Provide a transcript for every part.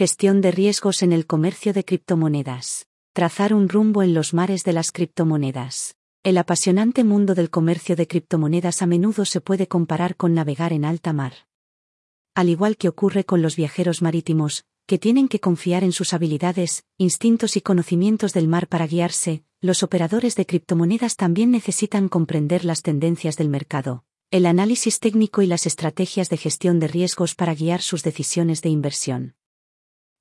Gestión de riesgos en el comercio de criptomonedas. Trazar un rumbo en los mares de las criptomonedas. El apasionante mundo del comercio de criptomonedas a menudo se puede comparar con navegar en alta mar. Al igual que ocurre con los viajeros marítimos, que tienen que confiar en sus habilidades, instintos y conocimientos del mar para guiarse, los operadores de criptomonedas también necesitan comprender las tendencias del mercado, el análisis técnico y las estrategias de gestión de riesgos para guiar sus decisiones de inversión.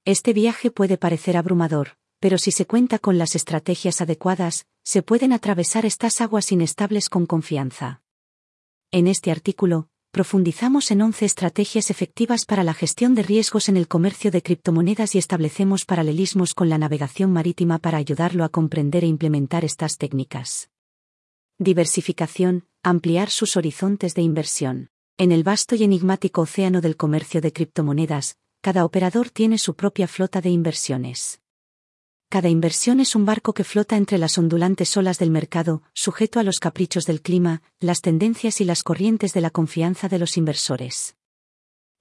Este viaje puede parecer abrumador, pero si se cuenta con las estrategias adecuadas, se pueden atravesar estas aguas inestables con confianza. En este artículo, profundizamos en 11 estrategias efectivas para la gestión de riesgos en el comercio de criptomonedas y establecemos paralelismos con la navegación marítima para ayudarlo a comprender e implementar estas técnicas. Diversificación, ampliar sus horizontes de inversión. En el vasto y enigmático océano del comercio de criptomonedas, cada operador tiene su propia flota de inversiones. Cada inversión es un barco que flota entre las ondulantes olas del mercado, sujeto a los caprichos del clima, las tendencias y las corrientes de la confianza de los inversores.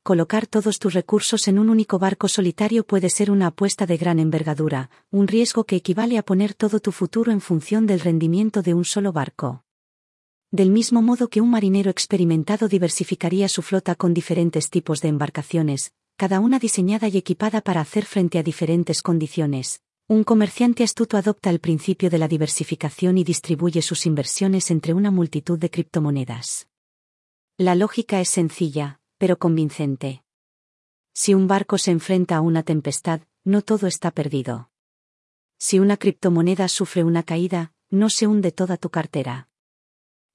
Colocar todos tus recursos en un único barco solitario puede ser una apuesta de gran envergadura, un riesgo que equivale a poner todo tu futuro en función del rendimiento de un solo barco. Del mismo modo que un marinero experimentado diversificaría su flota con diferentes tipos de embarcaciones, cada una diseñada y equipada para hacer frente a diferentes condiciones, un comerciante astuto adopta el principio de la diversificación y distribuye sus inversiones entre una multitud de criptomonedas. La lógica es sencilla, pero convincente. Si un barco se enfrenta a una tempestad, no todo está perdido. Si una criptomoneda sufre una caída, no se hunde toda tu cartera.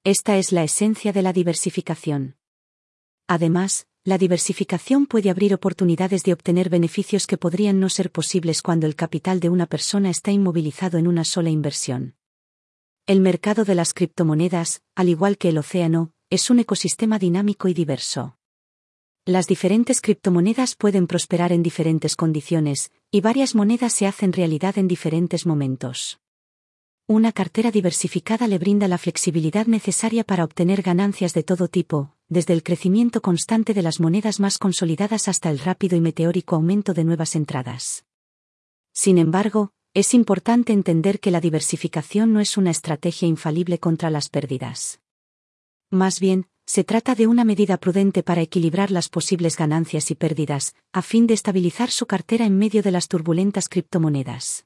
Esta es la esencia de la diversificación. Además, la diversificación puede abrir oportunidades de obtener beneficios que podrían no ser posibles cuando el capital de una persona está inmovilizado en una sola inversión. El mercado de las criptomonedas, al igual que el océano, es un ecosistema dinámico y diverso. Las diferentes criptomonedas pueden prosperar en diferentes condiciones, y varias monedas se hacen realidad en diferentes momentos. Una cartera diversificada le brinda la flexibilidad necesaria para obtener ganancias de todo tipo, desde el crecimiento constante de las monedas más consolidadas hasta el rápido y meteórico aumento de nuevas entradas. Sin embargo, es importante entender que la diversificación no es una estrategia infalible contra las pérdidas. Más bien, se trata de una medida prudente para equilibrar las posibles ganancias y pérdidas, a fin de estabilizar su cartera en medio de las turbulentas criptomonedas.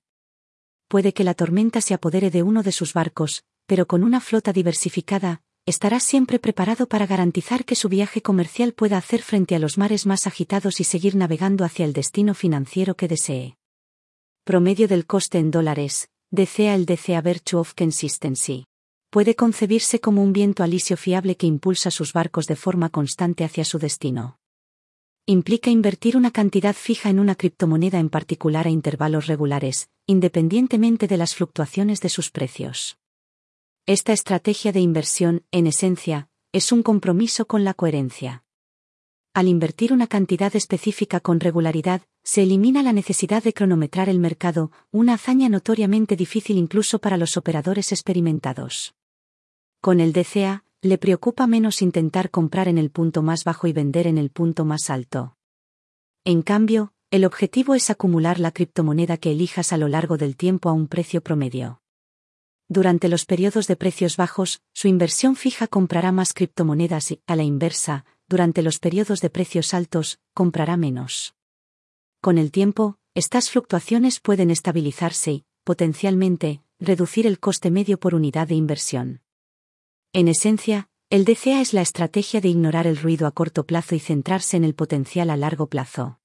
Puede que la tormenta se apodere de uno de sus barcos, pero con una flota diversificada, estará siempre preparado para garantizar que su viaje comercial pueda hacer frente a los mares más agitados y seguir navegando hacia el destino financiero que desee. Promedio del coste en dólares, DCA el DCA Virtue of Consistency. Puede concebirse como un viento alisio fiable que impulsa sus barcos de forma constante hacia su destino. Implica invertir una cantidad fija en una criptomoneda en particular a intervalos regulares, independientemente de las fluctuaciones de sus precios. Esta estrategia de inversión, en esencia, es un compromiso con la coherencia. Al invertir una cantidad específica con regularidad, se elimina la necesidad de cronometrar el mercado, una hazaña notoriamente difícil incluso para los operadores experimentados. Con el DCA, le preocupa menos intentar comprar en el punto más bajo y vender en el punto más alto. En cambio, el objetivo es acumular la criptomoneda que elijas a lo largo del tiempo a un precio promedio. Durante los periodos de precios bajos, su inversión fija comprará más criptomonedas y, a la inversa, durante los periodos de precios altos, comprará menos. Con el tiempo, estas fluctuaciones pueden estabilizarse y, potencialmente, reducir el coste medio por unidad de inversión. En esencia, el DCA es la estrategia de ignorar el ruido a corto plazo y centrarse en el potencial a largo plazo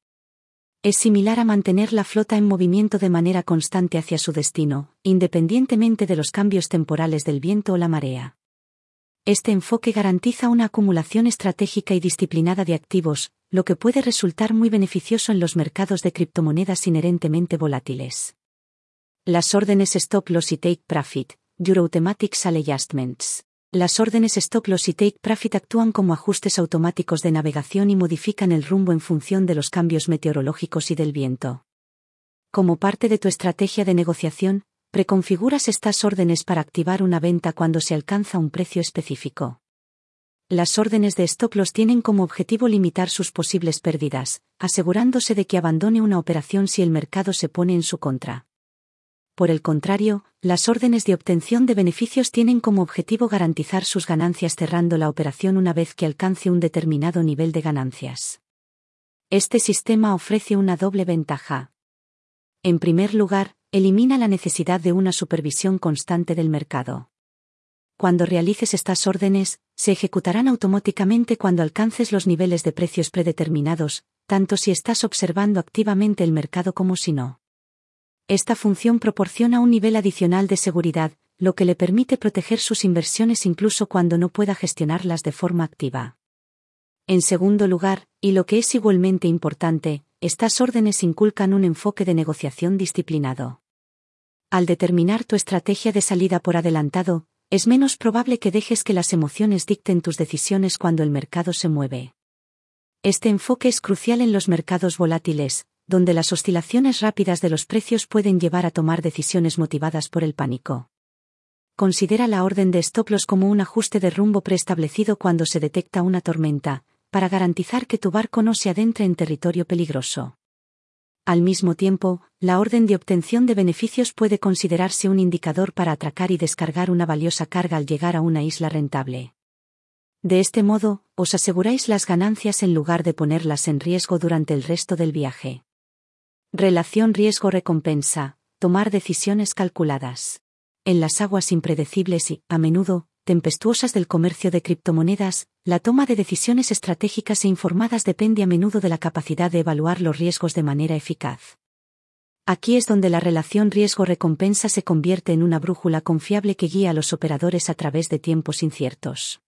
es similar a mantener la flota en movimiento de manera constante hacia su destino, independientemente de los cambios temporales del viento o la marea. Este enfoque garantiza una acumulación estratégica y disciplinada de activos, lo que puede resultar muy beneficioso en los mercados de criptomonedas inherentemente volátiles. Las órdenes Stop Loss y Take Profit, Euro Sale Adjustments. Las órdenes Stop Loss y Take Profit actúan como ajustes automáticos de navegación y modifican el rumbo en función de los cambios meteorológicos y del viento. Como parte de tu estrategia de negociación, preconfiguras estas órdenes para activar una venta cuando se alcanza un precio específico. las órdenes de stop loss tienen como objetivo limitar sus posibles pérdidas, asegurándose de que abandone una operación si el mercado se pone en su contra. Por el contrario, las órdenes de obtención de beneficios tienen como objetivo garantizar sus ganancias cerrando la operación una vez que alcance un determinado nivel de ganancias. Este sistema ofrece una doble ventaja. En primer lugar, elimina la necesidad de una supervisión constante del mercado. Cuando realices estas órdenes, se ejecutarán automáticamente cuando alcances los niveles de precios predeterminados, tanto si estás observando activamente el mercado como si no. Esta función proporciona un nivel adicional de seguridad, lo que le permite proteger sus inversiones incluso cuando no pueda gestionarlas de forma activa. En segundo lugar, y lo que es igualmente importante, estas órdenes inculcan un enfoque de negociación disciplinado. Al determinar tu estrategia de salida por adelantado, es menos probable que dejes que las emociones dicten tus decisiones cuando el mercado se mueve. Este enfoque es crucial en los mercados volátiles, donde las oscilaciones rápidas de los precios pueden llevar a tomar decisiones motivadas por el pánico. Considera la orden de stop loss como un ajuste de rumbo preestablecido cuando se detecta una tormenta, para garantizar que tu barco no se adentre en territorio peligroso. Al mismo tiempo, la orden de obtención de beneficios puede considerarse un indicador para atracar y descargar una valiosa carga al llegar a una isla rentable. De este modo, os aseguráis las ganancias en lugar de ponerlas en riesgo durante el resto del viaje. Relación riesgo-recompensa, tomar decisiones calculadas. En las aguas impredecibles y, a menudo, tempestuosas del comercio de criptomonedas, la toma de decisiones estratégicas e informadas depende a menudo de la capacidad de evaluar los riesgos de manera eficaz. Aquí es donde la relación riesgo-recompensa se convierte en una brújula confiable que guía a los operadores a través de tiempos inciertos.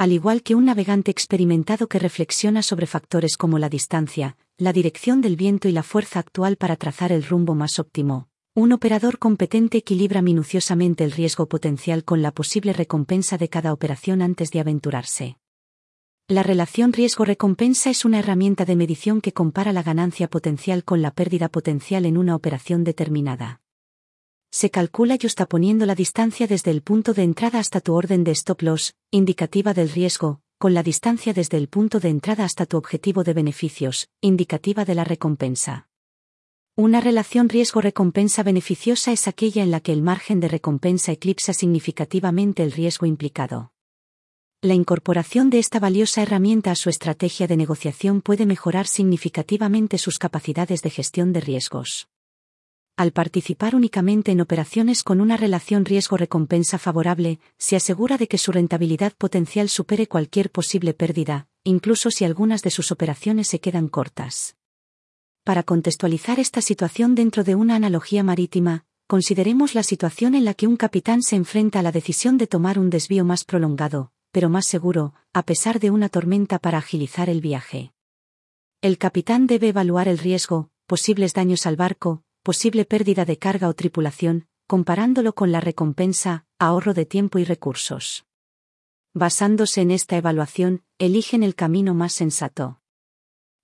Al igual que un navegante experimentado que reflexiona sobre factores como la distancia, la dirección del viento y la fuerza actual para trazar el rumbo más óptimo, un operador competente equilibra minuciosamente el riesgo potencial con la posible recompensa de cada operación antes de aventurarse. La relación riesgo-recompensa es una herramienta de medición que compara la ganancia potencial con la pérdida potencial en una operación determinada. Se calcula poniendo la distancia desde el punto de entrada hasta tu orden de stop loss, indicativa del riesgo, con la distancia desde el punto de entrada hasta tu objetivo de beneficios, indicativa de la recompensa. Una relación riesgo-recompensa beneficiosa es aquella en la que el margen de recompensa eclipsa significativamente el riesgo implicado. La incorporación de esta valiosa herramienta a su estrategia de negociación puede mejorar significativamente sus capacidades de gestión de riesgos. Al participar únicamente en operaciones con una relación riesgo-recompensa favorable, se asegura de que su rentabilidad potencial supere cualquier posible pérdida, incluso si algunas de sus operaciones se quedan cortas. Para contextualizar esta situación dentro de una analogía marítima, consideremos la situación en la que un capitán se enfrenta a la decisión de tomar un desvío más prolongado, pero más seguro, a pesar de una tormenta para agilizar el viaje. El capitán debe evaluar el riesgo, posibles daños al barco, posible pérdida de carga o tripulación, comparándolo con la recompensa, ahorro de tiempo y recursos. Basándose en esta evaluación, eligen el camino más sensato.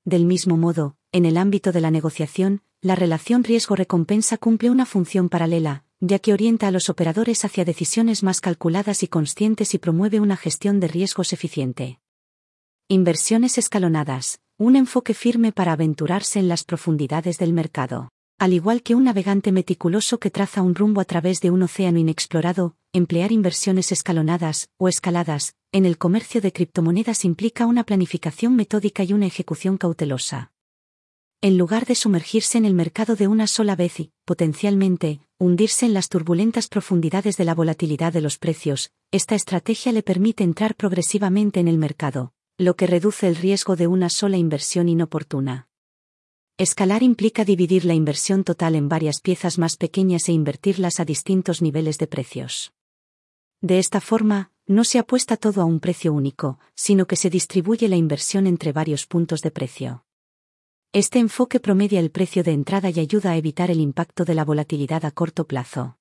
Del mismo modo, en el ámbito de la negociación, la relación riesgo-recompensa cumple una función paralela, ya que orienta a los operadores hacia decisiones más calculadas y conscientes y promueve una gestión de riesgos eficiente. Inversiones escalonadas, un enfoque firme para aventurarse en las profundidades del mercado. Al igual que un navegante meticuloso que traza un rumbo a través de un océano inexplorado, emplear inversiones escalonadas, o escaladas, en el comercio de criptomonedas implica una planificación metódica y una ejecución cautelosa. En lugar de sumergirse en el mercado de una sola vez y, potencialmente, hundirse en las turbulentas profundidades de la volatilidad de los precios, esta estrategia le permite entrar progresivamente en el mercado, lo que reduce el riesgo de una sola inversión inoportuna. Escalar implica dividir la inversión total en varias piezas más pequeñas e invertirlas a distintos niveles de precios. De esta forma, no se apuesta todo a un precio único, sino que se distribuye la inversión entre varios puntos de precio. Este enfoque promedia el precio de entrada y ayuda a evitar el impacto de la volatilidad a corto plazo.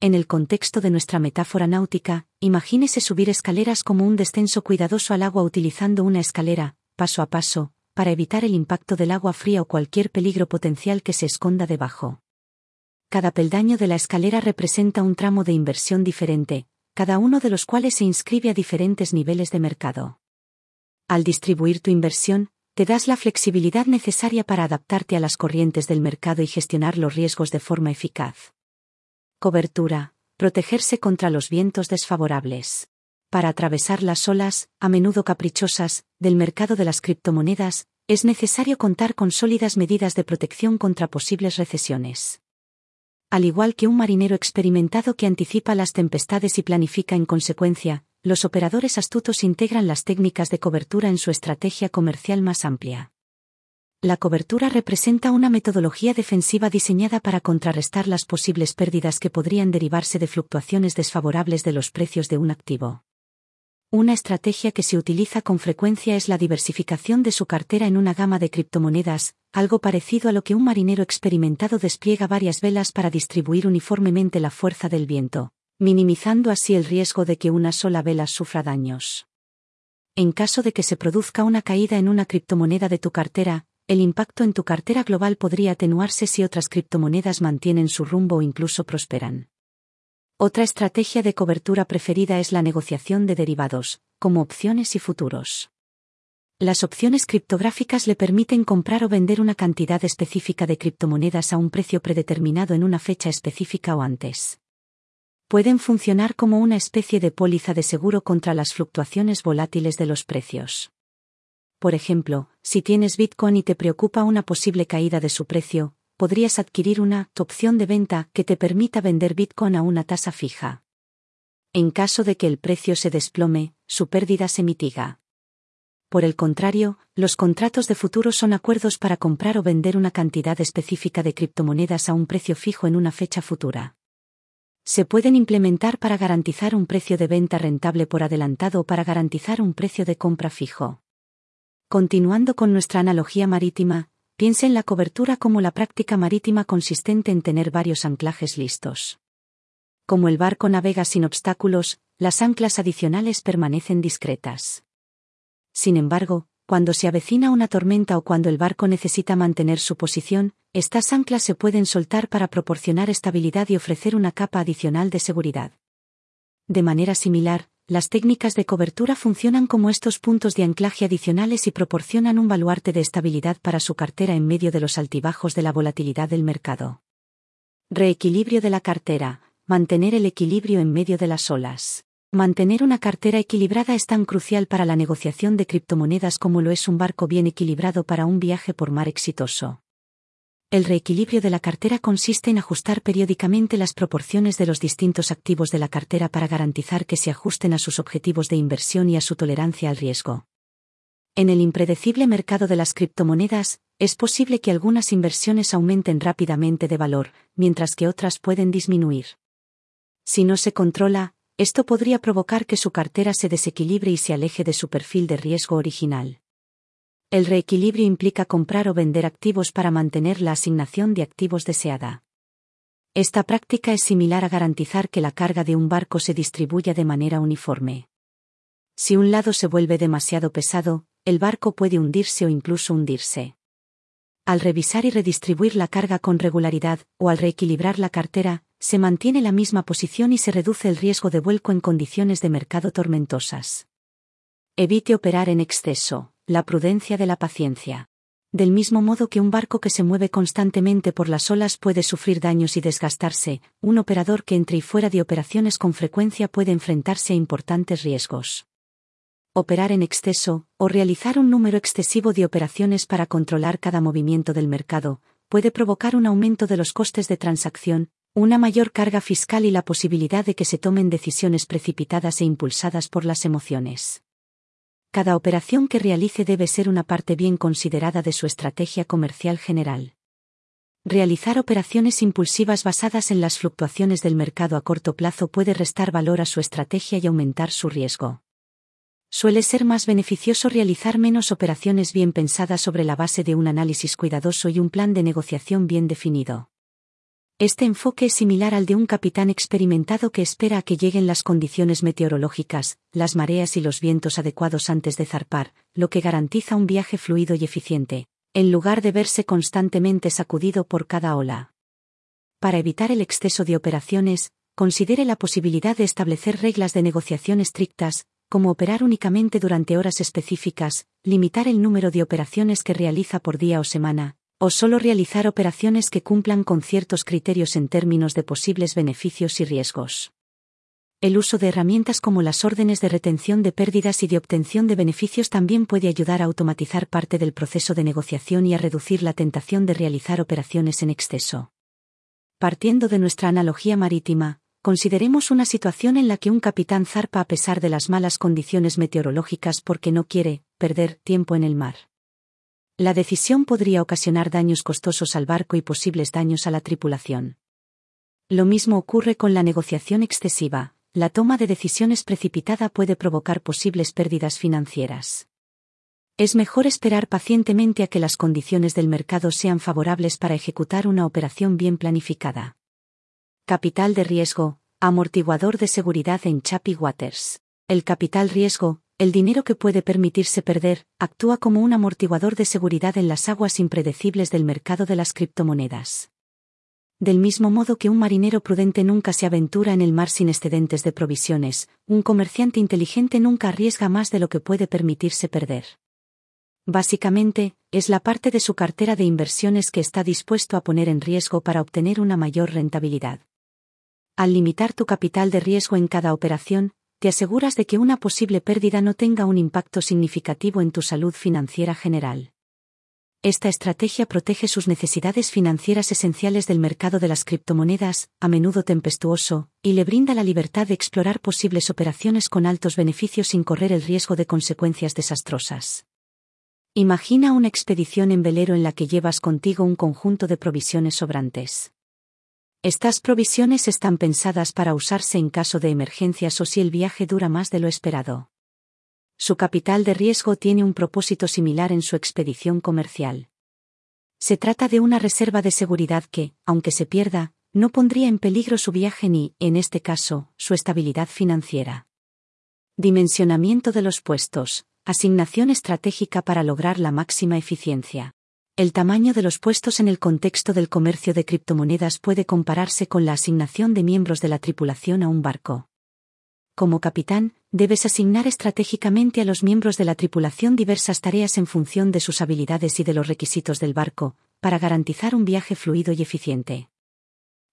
En el contexto de nuestra metáfora náutica, imagínese subir escaleras como un descenso cuidadoso al agua utilizando una escalera, paso a paso, para evitar el impacto del agua fría o cualquier peligro potencial que se esconda debajo. Cada peldaño de la escalera representa un tramo de inversión diferente, cada uno de los cuales se inscribe a diferentes niveles de mercado. Al distribuir tu inversión, te das la flexibilidad necesaria para adaptarte a las corrientes del mercado y gestionar los riesgos de forma eficaz. Cobertura. Protegerse contra los vientos desfavorables. Para atravesar las olas, a menudo caprichosas, del mercado de las criptomonedas, es necesario contar con sólidas medidas de protección contra posibles recesiones. Al igual que un marinero experimentado que anticipa las tempestades y planifica en consecuencia, los operadores astutos integran las técnicas de cobertura en su estrategia comercial más amplia. La cobertura representa una metodología defensiva diseñada para contrarrestar las posibles pérdidas que podrían derivarse de fluctuaciones desfavorables de los precios de un activo. Una estrategia que se utiliza con frecuencia es la diversificación de su cartera en una gama de criptomonedas, algo parecido a lo que un marinero experimentado despliega varias velas para distribuir uniformemente la fuerza del viento minimizando así el riesgo de que una sola vela sufra daños. En caso de que se produzca una caída en una criptomoneda de tu cartera, el impacto en tu cartera global podría atenuarse si otras criptomonedas mantienen su rumbo o incluso prosperan. Otra estrategia de cobertura preferida es la negociación de derivados, como opciones y futuros. Las opciones criptográficas le permiten comprar o vender una cantidad específica de criptomonedas a un precio predeterminado en una fecha específica o antes pueden funcionar como una especie de póliza de seguro contra las fluctuaciones volátiles de los precios. Por ejemplo, si tienes Bitcoin y te preocupa una posible caída de su precio, podrías adquirir una opción de venta que te permita vender Bitcoin a una tasa fija. En caso de que el precio se desplome, su pérdida se mitiga. Por el contrario, los contratos de futuro son acuerdos para comprar o vender una cantidad específica de criptomonedas a un precio fijo en una fecha futura se pueden implementar para garantizar un precio de venta rentable por adelantado o para garantizar un precio de compra fijo. Continuando con nuestra analogía marítima, piense en la cobertura como la práctica marítima consistente en tener varios anclajes listos. Como el barco navega sin obstáculos, las anclas adicionales permanecen discretas. Sin embargo, cuando se avecina una tormenta o cuando el barco necesita mantener su posición, estas anclas se pueden soltar para proporcionar estabilidad y ofrecer una capa adicional de seguridad. De manera similar, las técnicas de cobertura funcionan como estos puntos de anclaje adicionales y proporcionan un baluarte de estabilidad para su cartera en medio de los altibajos de la volatilidad del mercado. Reequilibrio de la cartera, mantener el equilibrio en medio de las olas. Mantener una cartera equilibrada es tan crucial para la negociación de criptomonedas como lo es un barco bien equilibrado para un viaje por mar exitoso. El reequilibrio de la cartera consiste en ajustar periódicamente las proporciones de los distintos activos de la cartera para garantizar que se ajusten a sus objetivos de inversión y a su tolerancia al riesgo. En el impredecible mercado de las criptomonedas, es posible que algunas inversiones aumenten rápidamente de valor, mientras que otras pueden disminuir. Si no se controla, esto podría provocar que su cartera se desequilibre y se aleje de su perfil de riesgo original. El reequilibrio implica comprar o vender activos para mantener la asignación de activos deseada. Esta práctica es similar a garantizar que la carga de un barco se distribuya de manera uniforme. Si un lado se vuelve demasiado pesado, el barco puede hundirse o incluso hundirse. Al revisar y redistribuir la carga con regularidad, o al reequilibrar la cartera, se mantiene la misma posición y se reduce el riesgo de vuelco en condiciones de mercado tormentosas. Evite operar en exceso, la prudencia de la paciencia. Del mismo modo que un barco que se mueve constantemente por las olas puede sufrir daños y desgastarse, un operador que entre y fuera de operaciones con frecuencia puede enfrentarse a importantes riesgos. Operar en exceso, o realizar un número excesivo de operaciones para controlar cada movimiento del mercado, puede provocar un aumento de los costes de transacción, una mayor carga fiscal y la posibilidad de que se tomen decisiones precipitadas e impulsadas por las emociones. Cada operación que realice debe ser una parte bien considerada de su estrategia comercial general. Realizar operaciones impulsivas basadas en las fluctuaciones del mercado a corto plazo puede restar valor a su estrategia y aumentar su riesgo. Suele ser más beneficioso realizar menos operaciones bien pensadas sobre la base de un análisis cuidadoso y un plan de negociación bien definido. Este enfoque es similar al de un capitán experimentado que espera a que lleguen las condiciones meteorológicas, las mareas y los vientos adecuados antes de zarpar, lo que garantiza un viaje fluido y eficiente, en lugar de verse constantemente sacudido por cada ola. Para evitar el exceso de operaciones, considere la posibilidad de establecer reglas de negociación estrictas, como operar únicamente durante horas específicas, limitar el número de operaciones que realiza por día o semana, o solo realizar operaciones que cumplan con ciertos criterios en términos de posibles beneficios y riesgos. El uso de herramientas como las órdenes de retención de pérdidas y de obtención de beneficios también puede ayudar a automatizar parte del proceso de negociación y a reducir la tentación de realizar operaciones en exceso. Partiendo de nuestra analogía marítima, consideremos una situación en la que un capitán zarpa a pesar de las malas condiciones meteorológicas porque no quiere perder tiempo en el mar. La decisión podría ocasionar daños costosos al barco y posibles daños a la tripulación. Lo mismo ocurre con la negociación excesiva, la toma de decisiones precipitada puede provocar posibles pérdidas financieras. Es mejor esperar pacientemente a que las condiciones del mercado sean favorables para ejecutar una operación bien planificada. Capital de riesgo, amortiguador de seguridad en Chappy Waters. El capital riesgo, el dinero que puede permitirse perder, actúa como un amortiguador de seguridad en las aguas impredecibles del mercado de las criptomonedas del mismo modo que un marinero prudente nunca se aventura en el mar sin excedentes de provisiones, un comerciante inteligente nunca arriesga más de lo que puede permitirse perder. Básicamente, es la parte de su cartera de inversiones que está dispuesto a poner en riesgo para obtener una mayor rentabilidad. Al limitar tu capital de riesgo en cada operación, te aseguras de que una posible pérdida no tenga un impacto significativo en tu salud financiera general. Esta estrategia protege sus necesidades financieras esenciales del mercado de las criptomonedas, a menudo tempestuoso, y le brinda la libertad de explorar posibles operaciones con altos beneficios sin correr el riesgo de consecuencias desastrosas. Imagina una expedición en velero en la que llevas contigo un conjunto de provisiones sobrantes. Estas provisiones están pensadas para usarse en caso de emergencias o si el viaje dura más de lo esperado su capital de riesgo tiene un propósito similar en su expedición comercial. Se trata de una reserva de seguridad que, aunque se pierda, no pondría en peligro su viaje ni, en este caso, su estabilidad financiera. Dimensionamiento de los puestos, asignación estratégica para lograr la máxima eficiencia. El tamaño de los puestos en el contexto del comercio de criptomonedas puede compararse con la asignación de miembros de la tripulación a un barco. Como capitán, debes asignar estratégicamente a los miembros de la tripulación diversas tareas en función de sus habilidades y de los requisitos del barco, para garantizar un viaje fluido y eficiente.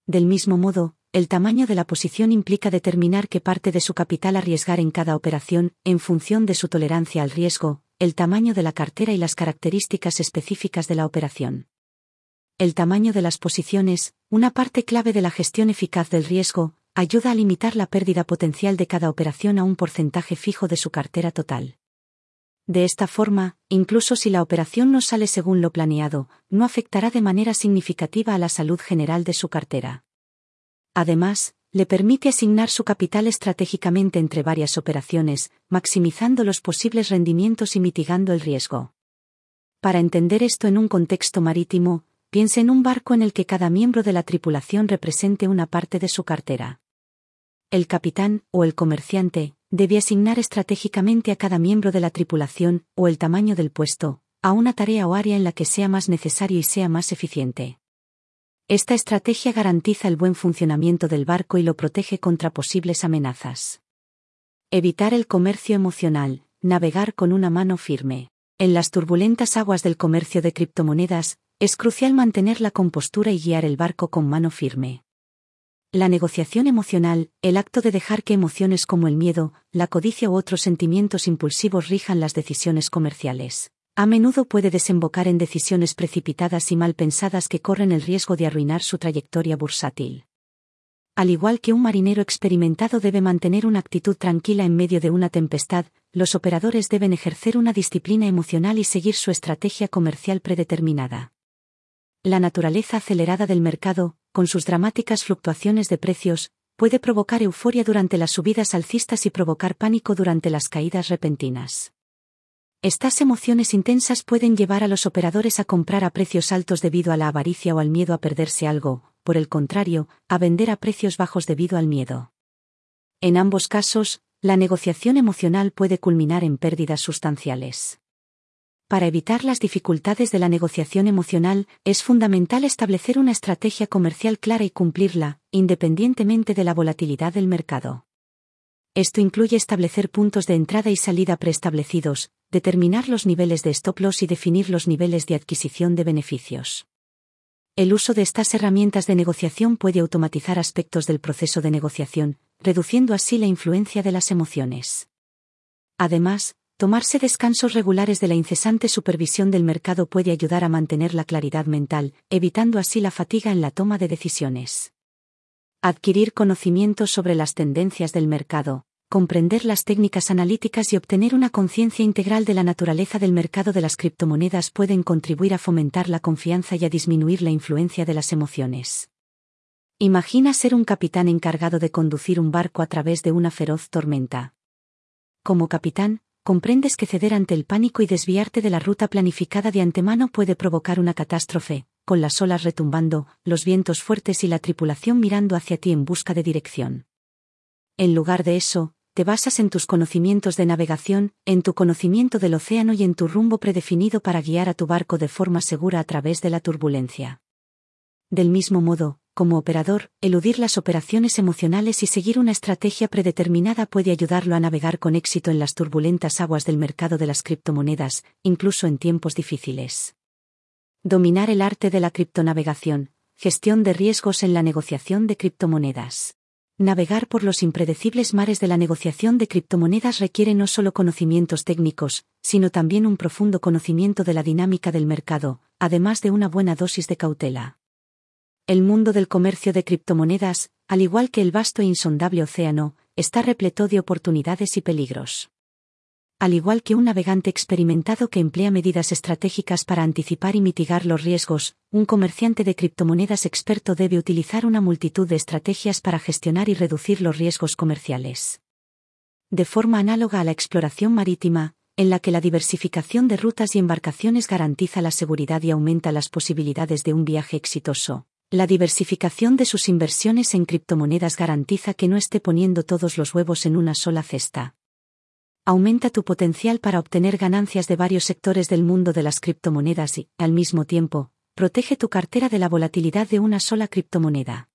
Del mismo modo, el tamaño de la posición implica determinar qué parte de su capital arriesgar en cada operación, en función de su tolerancia al riesgo, el tamaño de la cartera y las características específicas de la operación. El tamaño de las posiciones, una parte clave de la gestión eficaz del riesgo, ayuda a limitar la pérdida potencial de cada operación a un porcentaje fijo de su cartera total. De esta forma, incluso si la operación no sale según lo planeado, no afectará de manera significativa a la salud general de su cartera. Además, le permite asignar su capital estratégicamente entre varias operaciones, maximizando los posibles rendimientos y mitigando el riesgo. Para entender esto en un contexto marítimo, piense en un barco en el que cada miembro de la tripulación represente una parte de su cartera. El capitán, o el comerciante, debe asignar estratégicamente a cada miembro de la tripulación, o el tamaño del puesto, a una tarea o área en la que sea más necesario y sea más eficiente. Esta estrategia garantiza el buen funcionamiento del barco y lo protege contra posibles amenazas. Evitar el comercio emocional, navegar con una mano firme. En las turbulentas aguas del comercio de criptomonedas, es crucial mantener la compostura y guiar el barco con mano firme. La negociación emocional, el acto de dejar que emociones como el miedo, la codicia u otros sentimientos impulsivos rijan las decisiones comerciales. A menudo puede desembocar en decisiones precipitadas y mal pensadas que corren el riesgo de arruinar su trayectoria bursátil. Al igual que un marinero experimentado debe mantener una actitud tranquila en medio de una tempestad, los operadores deben ejercer una disciplina emocional y seguir su estrategia comercial predeterminada. La naturaleza acelerada del mercado, con sus dramáticas fluctuaciones de precios, puede provocar euforia durante las subidas alcistas y provocar pánico durante las caídas repentinas. Estas emociones intensas pueden llevar a los operadores a comprar a precios altos debido a la avaricia o al miedo a perderse algo, por el contrario, a vender a precios bajos debido al miedo. En ambos casos, la negociación emocional puede culminar en pérdidas sustanciales. Para evitar las dificultades de la negociación emocional, es fundamental establecer una estrategia comercial clara y cumplirla, independientemente de la volatilidad del mercado. Esto incluye establecer puntos de entrada y salida preestablecidos, determinar los niveles de stop loss y definir los niveles de adquisición de beneficios. El uso de estas herramientas de negociación puede automatizar aspectos del proceso de negociación, reduciendo así la influencia de las emociones. Además, tomarse descansos regulares de la incesante supervisión del mercado puede ayudar a mantener la claridad mental, evitando así la fatiga en la toma de decisiones. Adquirir conocimientos sobre las tendencias del mercado, comprender las técnicas analíticas y obtener una conciencia integral de la naturaleza del mercado de las criptomonedas pueden contribuir a fomentar la confianza y a disminuir la influencia de las emociones. Imagina ser un capitán encargado de conducir un barco a través de una feroz tormenta. Como capitán, comprendes que ceder ante el pánico y desviarte de la ruta planificada de antemano puede provocar una catástrofe, con las olas retumbando, los vientos fuertes y la tripulación mirando hacia ti en busca de dirección. En lugar de eso, te basas en tus conocimientos de navegación, en tu conocimiento del océano y en tu rumbo predefinido para guiar a tu barco de forma segura a través de la turbulencia. Del mismo modo, como operador, eludir las operaciones emocionales y seguir una estrategia predeterminada puede ayudarlo a navegar con éxito en las turbulentas aguas del mercado de las criptomonedas, incluso en tiempos difíciles. Dominar el arte de la criptonavegación, gestión de riesgos en la negociación de criptomonedas. Navegar por los impredecibles mares de la negociación de criptomonedas requiere no solo conocimientos técnicos, sino también un profundo conocimiento de la dinámica del mercado, además de una buena dosis de cautela. El mundo del comercio de criptomonedas, al igual que el vasto e insondable océano, está repleto de oportunidades y peligros al igual que un navegante experimentado que emplea medidas estratégicas para anticipar y mitigar los riesgos, un comerciante de criptomonedas experto debe utilizar una multitud de estrategias para gestionar y reducir los riesgos comerciales. De forma análoga a la exploración marítima, en la que la diversificación de rutas y embarcaciones garantiza la seguridad y aumenta las posibilidades de un viaje exitoso. La diversificación de sus inversiones en criptomonedas garantiza que no esté poniendo todos los huevos en una sola cesta aumenta tu potencial para obtener ganancias de varios sectores del mundo de las criptomonedas y, al mismo tiempo, protege tu cartera de la volatilidad de una sola criptomoneda.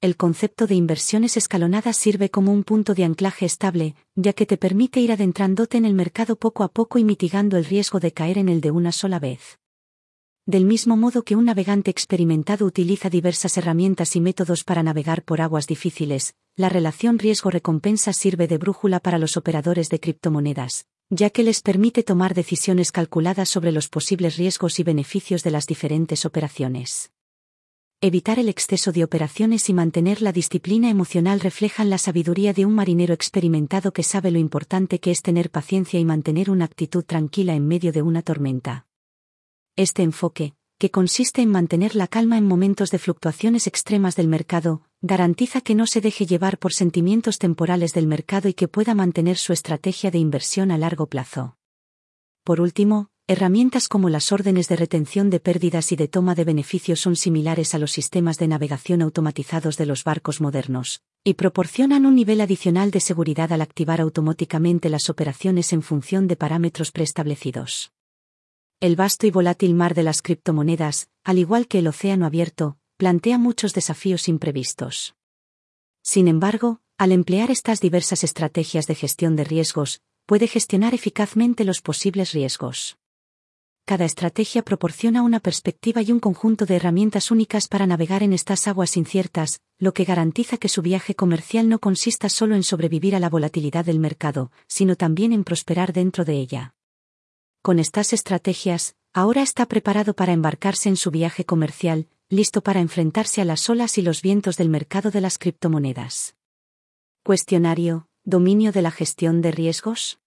El concepto de inversiones escalonadas sirve como un punto de anclaje estable, ya que te permite ir adentrándote en el mercado poco a poco y mitigando el riesgo de caer en el de una sola vez. Del mismo modo que un navegante experimentado utiliza diversas herramientas y métodos para navegar por aguas difíciles, la relación riesgo-recompensa sirve de brújula para los operadores de criptomonedas, ya que les permite tomar decisiones calculadas sobre los posibles riesgos y beneficios de las diferentes operaciones. Evitar el exceso de operaciones y mantener la disciplina emocional reflejan la sabiduría de un marinero experimentado que sabe lo importante que es tener paciencia y mantener una actitud tranquila en medio de una tormenta. Este enfoque, que consiste en mantener la calma en momentos de fluctuaciones extremas del mercado, garantiza que no se deje llevar por sentimientos temporales del mercado y que pueda mantener su estrategia de inversión a largo plazo. Por último, herramientas como las órdenes de retención de pérdidas y de toma de beneficios son similares a los sistemas de navegación automatizados de los barcos modernos, y proporcionan un nivel adicional de seguridad al activar automáticamente las operaciones en función de parámetros preestablecidos. El vasto y volátil mar de las criptomonedas, al igual que el océano abierto, plantea muchos desafíos imprevistos. Sin embargo, al emplear estas diversas estrategias de gestión de riesgos, puede gestionar eficazmente los posibles riesgos. Cada estrategia proporciona una perspectiva y un conjunto de herramientas únicas para navegar en estas aguas inciertas, lo que garantiza que su viaje comercial no consista solo en sobrevivir a la volatilidad del mercado, sino también en prosperar dentro de ella. Con estas estrategias, ahora está preparado para embarcarse en su viaje comercial, listo para enfrentarse a las olas y los vientos del mercado de las criptomonedas. Cuestionario, dominio de la gestión de riesgos.